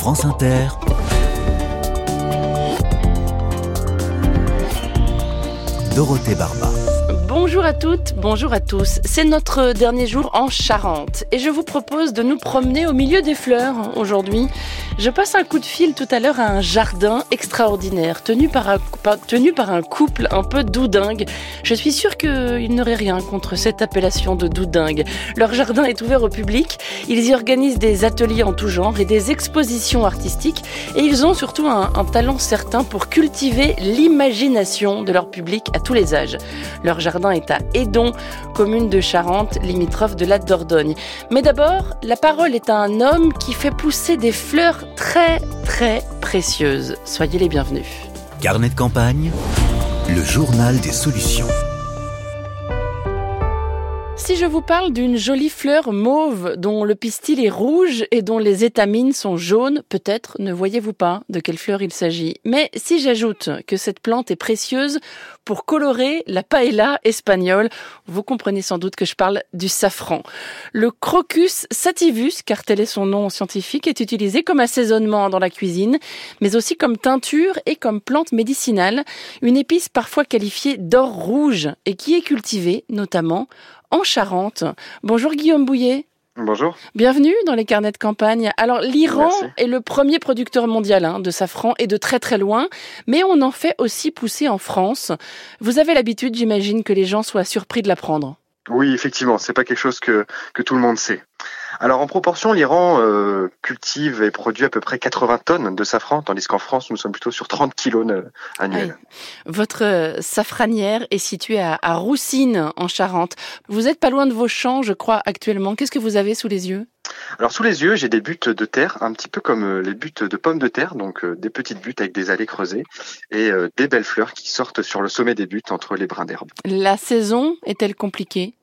France Inter, Dorothée Barba. Bonjour à toutes, bonjour à tous. C'est notre dernier jour en Charente et je vous propose de nous promener au milieu des fleurs aujourd'hui. Je passe un coup de fil tout à l'heure à un jardin extraordinaire tenu par un, couple un peu doudingue. Je suis sûre qu'ils n'auraient rien contre cette appellation de doudingue. Leur jardin est ouvert au public. Ils y organisent des ateliers en tout genre et des expositions artistiques et ils ont surtout un, un talent certain pour cultiver l'imagination de leur public à tous les âges. Leur jardin est à Edon, commune de Charente, limitrophe de la Dordogne. Mais d'abord, la parole est à un homme qui fait pousser des fleurs très très précieuses. Soyez les bienvenus. Carnet de campagne, le journal des solutions. Si je vous parle d'une jolie fleur mauve dont le pistil est rouge et dont les étamines sont jaunes, peut-être ne voyez-vous pas de quelle fleur il s'agit. Mais si j'ajoute que cette plante est précieuse pour colorer la paella espagnole, vous comprenez sans doute que je parle du safran. Le Crocus sativus, car tel est son nom scientifique, est utilisé comme assaisonnement dans la cuisine, mais aussi comme teinture et comme plante médicinale, une épice parfois qualifiée d'or rouge et qui est cultivée notamment en Charente. Bonjour Guillaume Bouillet. Bonjour. Bienvenue dans les carnets de campagne. Alors l'Iran est le premier producteur mondial hein, de safran et de très très loin, mais on en fait aussi pousser en France. Vous avez l'habitude, j'imagine, que les gens soient surpris de l'apprendre. Oui, effectivement, c'est pas quelque chose que, que tout le monde sait. Alors en proportion, l'Iran euh, cultive et produit à peu près 80 tonnes de safran, tandis qu'en France, nous sommes plutôt sur 30 kilos annuels. Votre euh, safranière est située à, à Roussine, en Charente. Vous êtes pas loin de vos champs, je crois, actuellement. Qu'est-ce que vous avez sous les yeux? Alors sous les yeux, j'ai des buttes de terre, un petit peu comme euh, les buttes de pommes de terre, donc des petites buttes avec des allées creusées et des belles fleurs qui sortent sur le sommet des buttes entre les brins d'herbe. La saison est-elle compliquée?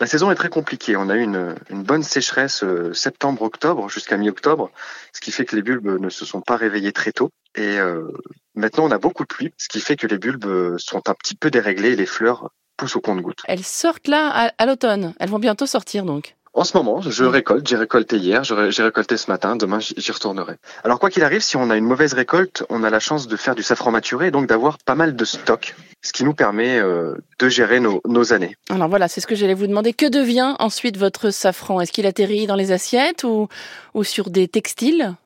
La saison est très compliquée. On a eu une, bonne sécheresse euh, septembre-octobre jusqu'à mi-octobre, ce qui fait que les bulbes ne se sont pas réveillés très tôt. Et euh, maintenant, on a beaucoup de pluie, ce qui fait que les bulbes sont un petit peu déréglés et les fleurs poussent au compte-gouttes. Elles sortent là à l'automne. Elles vont bientôt sortir donc. En ce moment, je récolte. J'ai récolté hier, j'ai récolté ce matin. Demain, j'y retournerai. Alors, quoi qu'il arrive, si on a une mauvaise récolte, on a la chance de faire du safran maturé et donc d'avoir pas mal de stock, ce qui nous permet euh, de gérer nos, nos années. Alors voilà, c'est ce que j'allais vous demander. Que devient ensuite votre safran? Est-ce qu'il atterrit dans les assiettes ou, ou sur des textiles?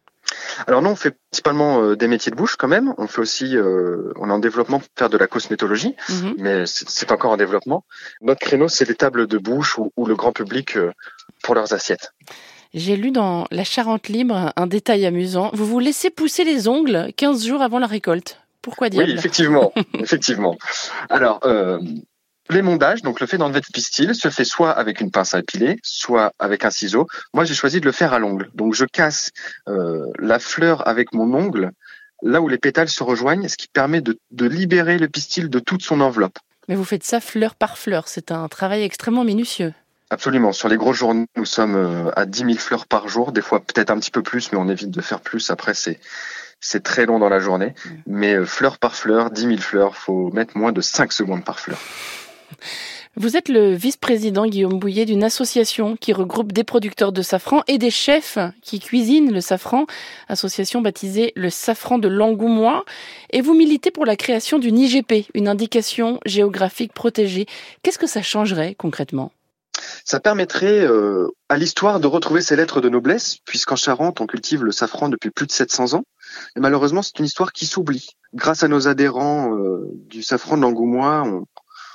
Alors nous, on fait principalement euh, des métiers de bouche quand même. On fait aussi, euh, on est en développement pour faire de la cosmétologie, mhm. mais c'est encore en développement. Notre créneau, c'est les tables de bouche ou, le grand public euh, pour leurs assiettes. J'ai lu dans La Charente Libre un détail amusant. Vous vous laissez pousser les ongles 15 jours avant la récolte. Pourquoi dire Oui, effectivement, effectivement. Alors, L'émondage, donc le fait d'enlever le pistil, se fait soit avec une pince à épiler, soit avec un ciseau. Moi, j'ai choisi de le faire à l'ongle. Donc, je casse euh, la fleur avec mon ongle, là où les pétales se rejoignent, ce qui permet de, de libérer le pistil de toute son enveloppe. Mais vous faites ça fleur par fleur. C'est un travail extrêmement minutieux. Absolument. Sur les grosses journées, nous sommes euh, à 10 000 fleurs par jour, des fois peut-être un petit peu plus, mais on évite de faire plus. Après, c'est c'est très long dans la journée. Mais euh, fleur par fleur, 10 000 fleurs, faut mettre moins de 5 secondes par fleur. Vous êtes le vice-président Guillaume Bouillet d'une association qui regroupe des producteurs de safran et des chefs qui cuisinent le safran, association baptisée le safran de l'Angoumois, et vous militez pour la création d'une IGP, une indication géographique protégée. Qu'est-ce que ça changerait concrètement? Ça permettrait euh, à l'histoire de retrouver ses lettres de noblesse, puisqu'en Charente, on cultive le safran depuis plus de 700 ans. Et malheureusement, c'est une histoire qui s'oublie. Grâce à nos adhérents euh, du safran de l'Angoumois, on,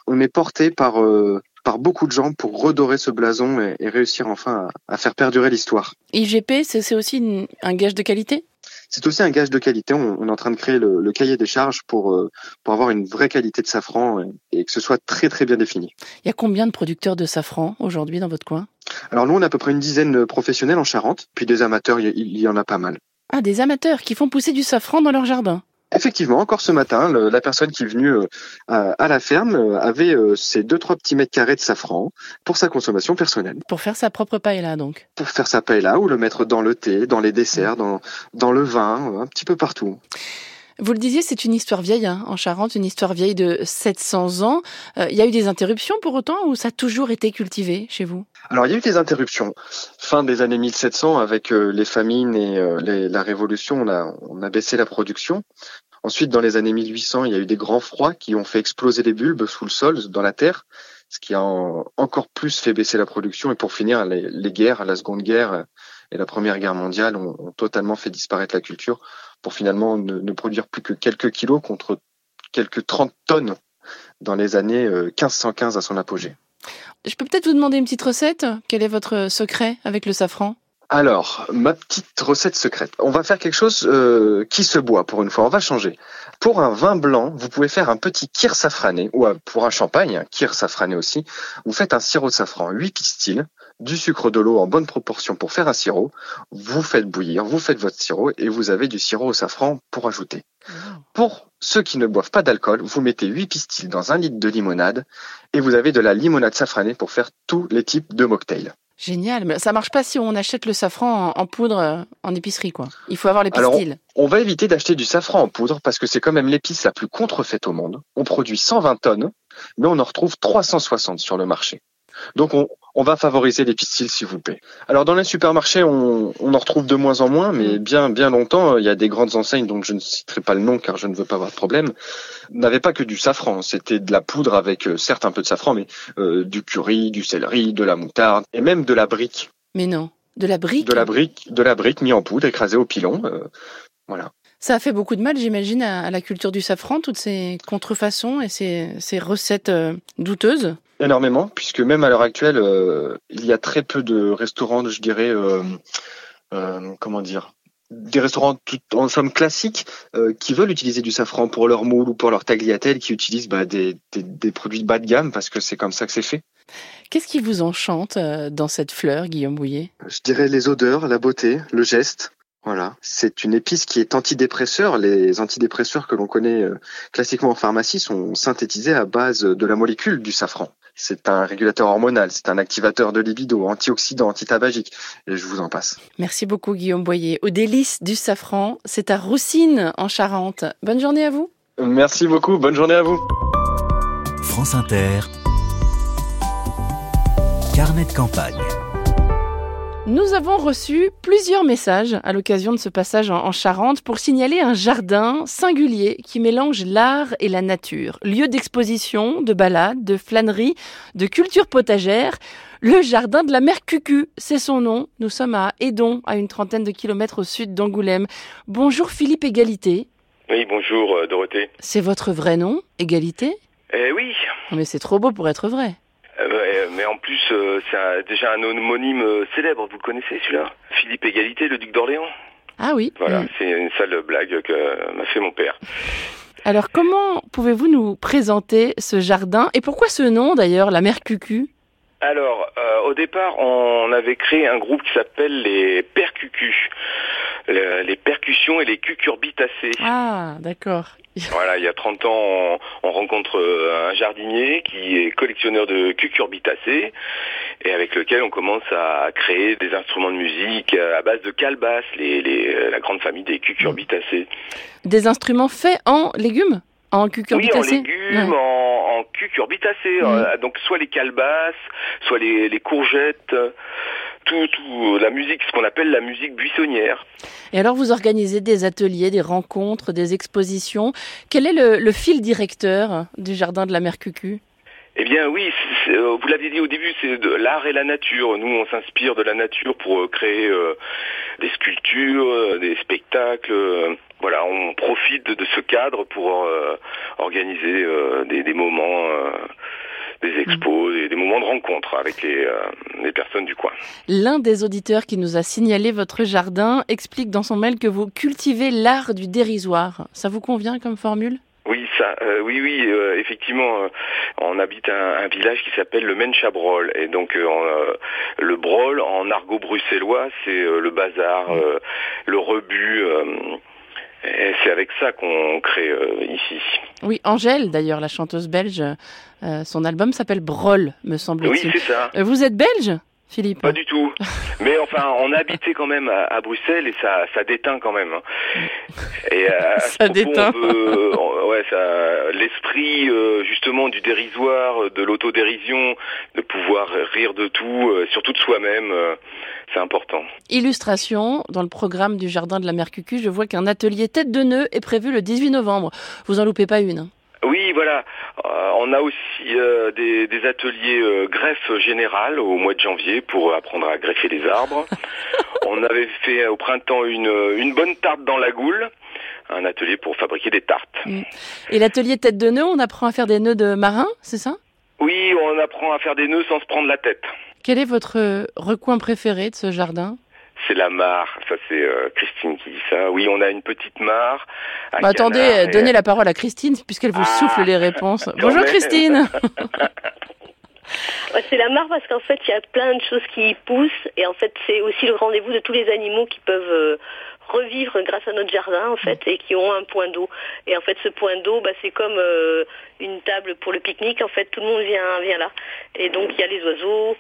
on est porté par euh, par beaucoup de gens pour redorer ce blason et, réussir enfin à, faire perdurer l'histoire. IGP, c'est aussi un gage de qualité? C'est aussi un gage de qualité. On, est en train de créer le, cahier des charges pour, euh, pour avoir une vraie qualité de safran et, que ce soit très très bien défini. Il y a combien de producteurs de safran aujourd'hui dans votre coin? Alors nous, on a à peu près une dizaine de professionnels en Charente, puis des amateurs, il il y en a pas mal. Ah, des amateurs qui font pousser du safran dans leur jardin? Effectivement, encore ce matin, la personne qui est venue euh, à, la ferme euh, avait euh, ses deux trois petits mètres carrés de safran pour sa consommation personnelle. Pour faire sa propre paella donc. Pour faire sa paella ou le mettre dans le thé, dans les desserts, dans dans le vin, un petit peu partout. Vous le disiez, c'est une histoire vieille hein, en Charente, une histoire vieille de 700 ans. Euh, il y a eu des interruptions pour autant ou ça a toujours été cultivé chez vous? Alors il y a eu des interruptions. Fin des années 1700, avec euh, les famines et euh, la Révolution, on a, baissé la production. Ensuite, dans les années 1800, il y a eu des grands froids qui ont fait exploser les bulbes sous le sol, dans la terre, ce qui a encore plus fait baisser la production. Et pour finir, les, guerres, la Seconde Guerre et la Première Guerre mondiale ont totalement fait disparaître la culture pour finalement ne, ne, produire plus que quelques kilos contre quelques 30 tonnes dans les années 1515 à son apogée. Je peux peut-être vous demander une petite recette? Quel est votre secret avec le safran? Alors, ma petite recette secrète. On va faire quelque chose euh, qui se boit pour une fois. On va changer. Pour un vin blanc, vous pouvez faire un petit kir safrané, ou pour un champagne, un kir safrané aussi. Vous faites un sirop de safran, 8 pistils, du sucre de l'eau en bonne proportion pour faire un sirop. Vous faites bouillir, vous faites votre sirop et vous avez du sirop au safran pour ajouter. Pour ceux qui ne boivent pas d'alcool, vous mettez 8 pistils dans un litre de limonade et vous avez de la limonade safranée pour faire tous les types de mocktails. Génial, mais ça marche pas si on achète le safran en, poudre en épicerie, quoi. Il faut avoir les pistils. On va éviter d'acheter du safran en poudre parce que c'est quand même l'épice la plus contrefaite au monde. On produit 120 tonnes, mais on en retrouve 360 sur le marché. Donc on, on va favoriser les pistils, s'il vous plaît. Alors dans les supermarchés, on, on, en retrouve de moins en moins, mais bien bien longtemps, il y a des grandes enseignes dont je ne citerai pas le nom car je ne veux pas avoir de problème, n'avaient pas que du safran. C'était de la poudre avec euh, certes un peu de safran, mais euh, du curry, du céleri, de la moutarde et même de la brique. Mais non, de la brique? De la brique, de la brique mis en poudre, écrasée au pilon. Euh, voilà. Ça a fait beaucoup de mal, j'imagine, à, à, la culture du safran, toutes ces contrefaçons et ces, ces recettes euh, douteuses. Énormément, puisque même à l'heure actuelle, euh, il y a très peu de restaurants, je dirais, euh, comment dire, des restaurants tout en somme classiques qui veulent utiliser du safran pour leur moule ou pour leur tagliatelle, qui utilisent bah, des, des, des, produits de bas de gamme parce que c'est comme ça que c'est fait. Qu'est-ce qui vous enchante dans cette fleur, Guillaume Bouillet? Je dirais les odeurs, la beauté, le geste. Voilà, c'est une épice qui est antidépresseur. Les antidépresseurs que l'on connaît euh, classiquement en pharmacie sont synthétisés à base de la molécule du safran. C'est un régulateur hormonal, c'est un activateur de libido, antioxydant, antitabagique, et je vous en passe. Merci beaucoup Guillaume Boyer. Au délice du safran, c'est à Roussine en Charente. Bonne journée à vous. Merci beaucoup, bonne journée à vous. France Inter, carnet de campagne. Nous avons reçu plusieurs messages à l'occasion de ce passage en Charente pour signaler un jardin singulier qui mélange l'art et la nature. Lieu d'exposition, de balade, de flânerie, de culture potagère. Le jardin de la mer Cucu, c'est son nom. Nous sommes à Edon, à une trentaine de kilomètres au sud d'Angoulême. Bonjour Philippe Égalité. Oui, bonjour euh, Dorothée. C'est votre vrai nom, Égalité? Eh oui. Mais c'est trop beau pour être vrai. Mais en plus, euh, c'est déjà un homonyme euh, célèbre. Vous le connaissez celui-là Philippe Égalité, le duc d'Orléans. Ah oui. Voilà, mmh. c'est une sale blague que m'a fait mon père. Alors, comment pouvez-vous nous présenter ce jardin? Et pourquoi ce nom d'ailleurs, la mer Cucu? Alors, euh, au départ, on avait créé un groupe qui s'appelle les Percucus, le, les percussions et les cucurbitacées. Ah, d'accord. Voilà, il y a 30 ans, on, on, rencontre un jardinier qui est collectionneur de cucurbitacées et avec lequel on commence à créer des instruments de musique à base de calebasses, les, les, la grande famille des cucurbitacées. Des instruments faits en légumes? En cucurbitacées Oui, en légumes, ouais. en, en cucurbitacées. Mmh. Euh, donc soit les calebasses, soit les, les courgettes, tout, tout, la musique, ce qu'on appelle la musique buissonnière. Et alors vous organisez des ateliers, des rencontres, des expositions. Quel est le, le fil directeur du Jardin de la Mer Cucu? Eh bien oui, c est, vous l'aviez dit au début, c'est de l'art et la nature. Nous, on s'inspire de la nature pour créer euh, des sculptures, euh, des spectacles. Euh, voilà, on profite de, ce cadre pour euh, organiser des, des, moments des expos, des, des, moments de rencontre avec les, euh, les personnes du coin. L'un des auditeurs qui nous a signalé votre jardin explique dans son mail que vous cultivez l'art du dérisoire. Ça vous convient comme formule? Oui, ça, euh, oui, oui, euh, effectivement, euh, on habite un, un village qui s'appelle le Menchabrol, et donc le brol en argot bruxellois, c'est le bazar, le rebut. Et c'est avec ça qu'on crée euh, ici. Oui, Angèle, d'ailleurs, la chanteuse belge, euh, son album s'appelle Brol, me semble-t-il. Oui, c'est ça. Vous êtes belge? Philippe Pas du tout. Mais enfin, on habitait quand même à, Bruxelles et ça, ça déteint quand même. Hein. Et euh, ça déteint. ouais, ça, l'esprit euh, justement du dérisoire, de l'autodérision, de pouvoir rire de tout, euh, surtout de soi-même, c'est important. Illustration dans le programme du Jardin de la Mercucu, je vois qu'un atelier tête de nœud est prévu le 18 novembre. Vous en loupez pas une. Voilà. Euh, on a aussi euh, des, ateliers euh, greffe générale au mois de janvier pour apprendre à greffer des arbres. on avait fait au printemps une, une bonne tarte dans la goule un atelier pour fabriquer des tartes. Mm. Et l'atelier tête de nœud, on apprend à faire des nœuds de marin, c'est ça? Oui, on apprend à faire des nœuds sans se prendre la tête. Quel est votre recoin préféré de ce jardin? C'est la mare. Ça, c'est euh, Christine qui dit ça. Oui, on a une petite mare. Bah, attendez, donnez la parole à Christine, puisqu'elle vous ah. souffle les réponses. Bonjour Christine C'est la mare parce qu'en fait, il y a plein de choses qui y poussent. Et en fait, c'est aussi le rendez-vous de tous les animaux qui peuvent euh, revivre grâce à notre jardin, en fait, et qui ont un point d'eau. Et en fait, ce point d'eau, bah, c'est comme euh, une table pour le pique-nique. En fait, tout le monde vient, vient là. Et donc, il y a les oiseaux,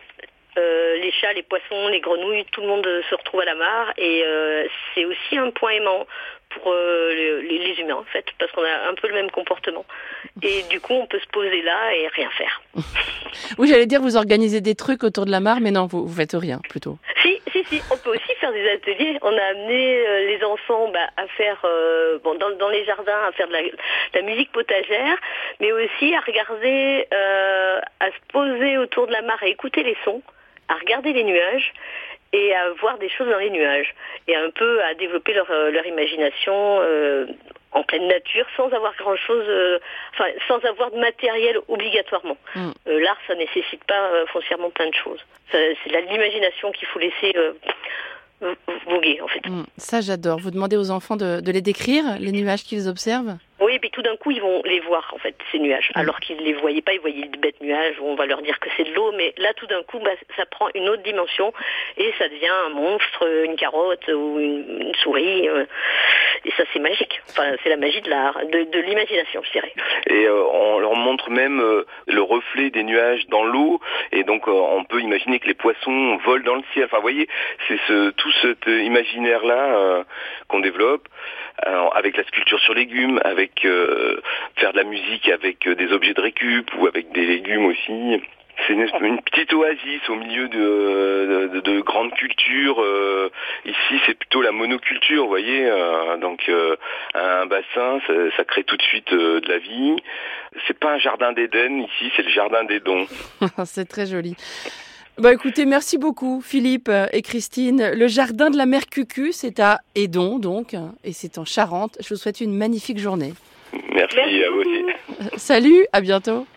euh, les chats, les poissons, les grenouilles, tout le monde se retrouve à la mare et euh, c'est aussi un point aimant pour euh, les, humains en fait parce qu'on a un peu le même comportement et du coup on peut se poser là et rien faire. oui j'allais dire vous organisez des trucs autour de la mare mais non vous, vous faites rien plutôt. Si si si on peut aussi faire des ateliers. On a amené les enfants bah, à faire bon dans, dans, les jardins à faire de la, de la, musique potagère mais aussi à regarder à se poser autour de la mare et écouter les sons à regarder les nuages et à voir des choses dans les nuages et un peu à développer leur, euh, leur imagination euh, en pleine nature sans avoir grand chose, euh, enfin sans avoir de matériel obligatoirement. Mm. L'art, ça nécessite pas foncièrement plein de choses. C'est l'imagination qu'il faut laisser voguer en fait. Mm. Ça, j'adore. Vous demandez aux enfants de, de les décrire, les nuages qu'ils observent? Oui, et puis tout d'un coup, ils vont les voir, en fait, ces nuages. Mm. Alors qu'ils ne les voyaient pas, ils voyaient de bêtes nuages, où on va leur dire que c'est de l'eau, mais là, tout d'un coup, bah, ça prend une autre dimension, et ça devient un monstre, une carotte ou une, souris. Euh, et ça, c'est magique. Enfin, c'est la magie de l'art, de, l'imagination, je dirais. Et euh, on leur montre même euh, le reflet des nuages dans l'eau, et donc on peut imaginer que les poissons volent dans le ciel. Enfin, vous voyez, c'est ce, tout cet imaginaire-là qu'on développe avec la sculpture sur légumes, avec euh, faire de la musique avec euh, des objets de récup ou avec des légumes aussi. C'est une, petite oasis au milieu de, de, grandes cultures. Euh, ici, c'est plutôt la monoculture, vous voyez. donc, un bassin, ça, crée tout de suite de la vie. C'est pas un jardin d'Éden ici, c'est le jardin des dons. c'est très joli. Bah écoutez, merci beaucoup Philippe et Christine. Le jardin de la mère Cucu, c'est à Edon donc, et c'est en Charente. Je vous souhaite une magnifique journée. Merci, à vous aussi. Salut, à bientôt.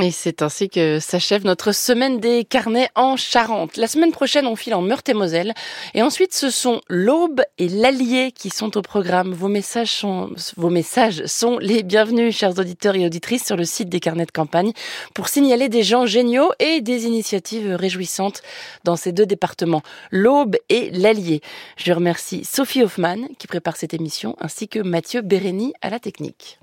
Et c'est ainsi que s'achève notre semaine des carnets en Charente. La semaine prochaine, on file en Meurthe-et-Moselle. Et ensuite, ce sont l'Aube et l'Allier qui sont au programme. Vos messages sont, vos messages sont les bienvenus, chers auditeurs et auditrices, sur le site des carnets de campagne pour signaler des gens géniaux et des initiatives réjouissantes dans ces deux départements, l'Aube et l'Allier. Je remercie Sophie Hoffman qui prépare cette émission ainsi que Mathieu Bérény à la technique.